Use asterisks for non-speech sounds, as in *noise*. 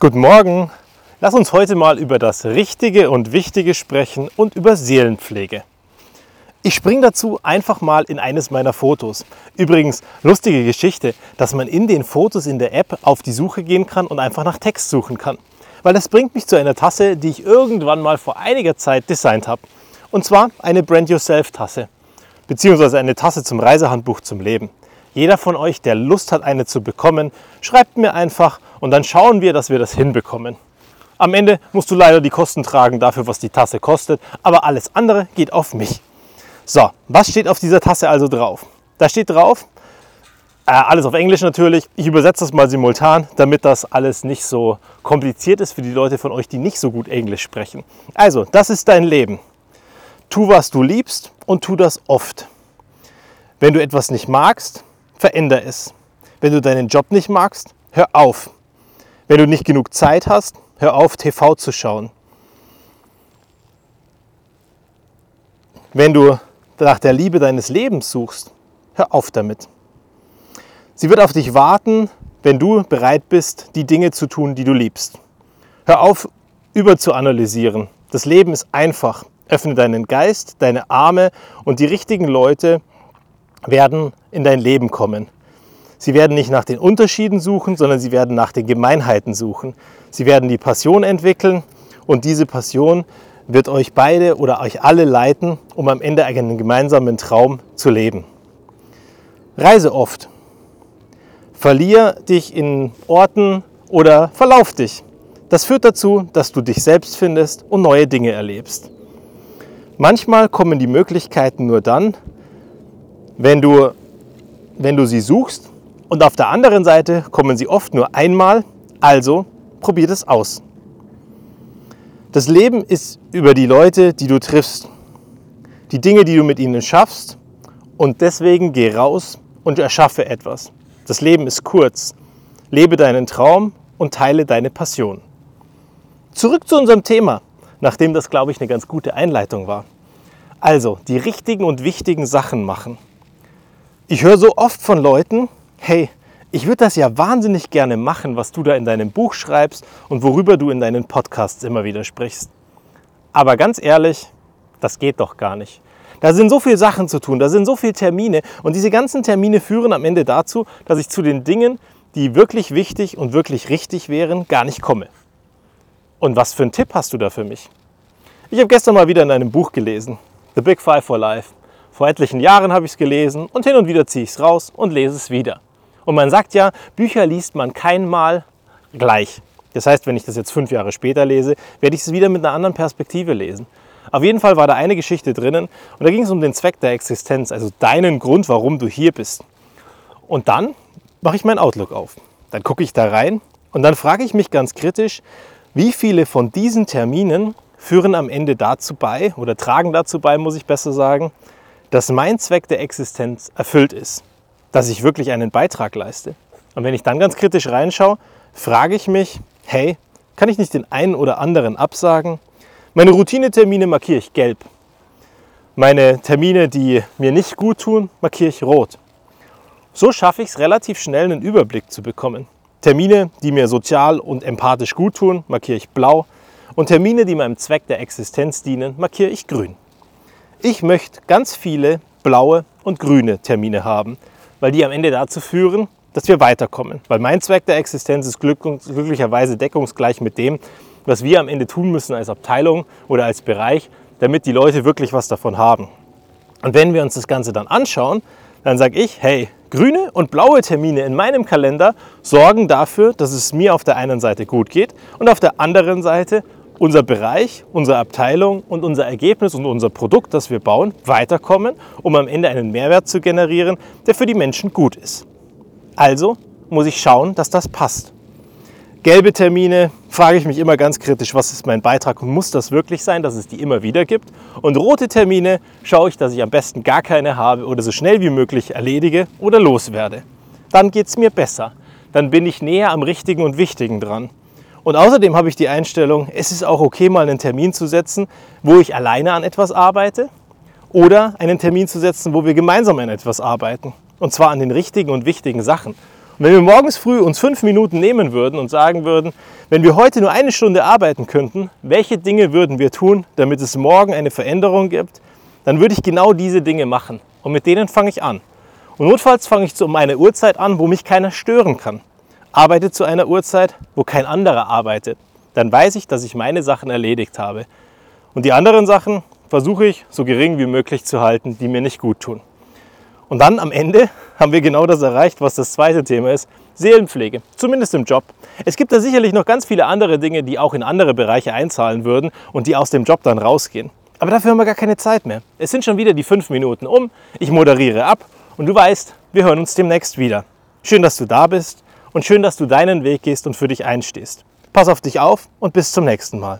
Guten Morgen. Lass uns heute mal über das Richtige und Wichtige sprechen und über Seelenpflege. Ich springe dazu einfach mal in eines meiner Fotos. Übrigens, lustige Geschichte, dass man in den Fotos in der App auf die Suche gehen kann und einfach nach Text suchen kann. Weil das bringt mich zu einer Tasse, die ich irgendwann mal vor einiger Zeit designt habe. Und zwar eine Brand Yourself Tasse. Beziehungsweise eine Tasse zum Reisehandbuch zum Leben. Jeder von euch, der Lust hat, eine zu bekommen, schreibt mir einfach und dann schauen wir, dass wir das hinbekommen. Am Ende musst du leider die Kosten tragen dafür, was die Tasse kostet, aber alles andere geht auf mich. So, was steht auf dieser Tasse also drauf? Da steht drauf, äh, alles auf Englisch natürlich. Ich übersetze das mal simultan, damit das alles nicht so kompliziert ist für die Leute von euch, die nicht so gut Englisch sprechen. Also, das ist dein Leben. Tu, was du liebst und tu das oft. Wenn du etwas nicht magst, veränder es. Wenn du deinen Job nicht magst, hör auf. Wenn du nicht genug Zeit hast, hör auf, TV zu schauen. Wenn du nach der Liebe deines Lebens suchst, hör auf damit. Sie wird auf dich warten, wenn du bereit bist, die Dinge zu tun, die du liebst. Hör auf, überzuanalysieren. Das Leben ist einfach. Öffne deinen Geist, deine Arme und die richtigen Leute werden in dein Leben kommen. Sie werden nicht nach den Unterschieden suchen, sondern sie werden nach den Gemeinheiten suchen. Sie werden die Passion entwickeln und diese Passion wird euch beide oder euch alle leiten, um am Ende einen gemeinsamen Traum zu leben. Reise oft. Verlier dich in Orten oder verlauf dich. Das führt dazu, dass du dich selbst findest und neue Dinge erlebst. Manchmal kommen die Möglichkeiten nur dann, wenn du, wenn du sie suchst und auf der anderen Seite kommen sie oft nur einmal, also probier es aus. Das Leben ist über die Leute, die du triffst, die Dinge, die du mit ihnen schaffst und deswegen geh raus und erschaffe etwas. Das Leben ist kurz. Lebe deinen Traum und teile deine Passion. Zurück zu unserem Thema, nachdem das, glaube ich, eine ganz gute Einleitung war. Also, die richtigen und wichtigen Sachen machen. Ich höre so oft von Leuten, hey, ich würde das ja wahnsinnig gerne machen, was du da in deinem Buch schreibst und worüber du in deinen Podcasts immer wieder sprichst. Aber ganz ehrlich, das geht doch gar nicht. Da sind so viele Sachen zu tun, da sind so viele Termine und diese ganzen Termine führen am Ende dazu, dass ich zu den Dingen, die wirklich wichtig und wirklich richtig wären, gar nicht komme. Und was für einen Tipp hast du da für mich? Ich habe gestern mal wieder in einem Buch gelesen, The Big Five for Life. Vor etlichen Jahren habe ich es gelesen und hin und wieder ziehe ich es raus und lese es wieder. Und man sagt ja, Bücher liest man keinmal gleich. Das heißt, wenn ich das jetzt fünf Jahre später lese, werde ich es wieder mit einer anderen Perspektive lesen. Auf jeden Fall war da eine Geschichte drinnen und da ging es um den Zweck der Existenz, also deinen Grund, warum du hier bist. Und dann mache ich mein Outlook auf. Dann gucke ich da rein und dann frage ich mich ganz kritisch, wie viele von diesen Terminen führen am Ende dazu bei oder tragen dazu bei, muss ich besser sagen, dass mein Zweck der Existenz erfüllt ist, dass ich wirklich einen Beitrag leiste. Und wenn ich dann ganz kritisch reinschaue, frage ich mich, hey, kann ich nicht den einen oder anderen absagen? Meine Routinetermine markiere ich gelb. Meine Termine, die mir nicht gut tun, markiere ich rot. So schaffe ich es relativ schnell, einen Überblick zu bekommen. Termine, die mir sozial und empathisch gut tun, markiere ich blau. Und Termine, die meinem Zweck der Existenz dienen, markiere ich grün. Ich möchte ganz viele blaue und grüne Termine haben, weil die am Ende dazu führen, dass wir weiterkommen. Weil mein Zweck der Existenz ist glücklicherweise deckungsgleich mit dem, was wir am Ende tun müssen als Abteilung oder als Bereich, damit die Leute wirklich was davon haben. Und wenn wir uns das Ganze dann anschauen, dann sage ich, hey, grüne und blaue Termine in meinem Kalender sorgen dafür, dass es mir auf der einen Seite gut geht und auf der anderen Seite unser Bereich, unsere Abteilung und unser Ergebnis und unser Produkt, das wir bauen, weiterkommen, um am Ende einen Mehrwert zu generieren, der für die Menschen gut ist. Also muss ich schauen, dass das passt. Gelbe Termine frage ich mich immer ganz kritisch, was ist mein Beitrag und muss das wirklich sein, dass es die immer wieder gibt? Und rote Termine schaue ich, dass ich am besten gar keine habe oder so schnell wie möglich erledige oder loswerde. Dann geht es mir besser. Dann bin ich näher am Richtigen und Wichtigen dran. Und außerdem habe ich die Einstellung, es ist auch okay, mal einen Termin zu setzen, wo ich alleine an etwas arbeite oder einen Termin zu setzen, wo wir gemeinsam an etwas arbeiten. Und zwar an den richtigen und wichtigen Sachen. wenn wir morgens früh uns fünf Minuten nehmen würden und sagen würden, wenn wir heute nur eine Stunde arbeiten könnten, welche Dinge würden wir tun, damit es morgen eine Veränderung gibt, dann würde ich genau diese Dinge machen. Und mit denen fange ich an. Und notfalls fange ich zu um eine Uhrzeit an, wo mich keiner stören kann. Arbeite zu einer Uhrzeit, wo kein anderer arbeitet. Dann weiß ich, dass ich meine Sachen erledigt habe. Und die anderen Sachen versuche ich so gering wie möglich zu halten, die mir nicht gut tun. Und dann am Ende *laughs* haben wir genau das erreicht, was das zweite Thema ist, Seelenpflege, zumindest im Job. Es gibt da sicherlich noch ganz viele andere Dinge, die auch in andere Bereiche einzahlen würden und die aus dem Job dann rausgehen. Aber dafür haben wir gar keine Zeit mehr. Es sind schon wieder die fünf Minuten um, ich moderiere ab und du weißt, wir hören uns demnächst wieder. Schön, dass du da bist und schön, dass du deinen Weg gehst und für dich einstehst. Pass auf dich auf und bis zum nächsten Mal.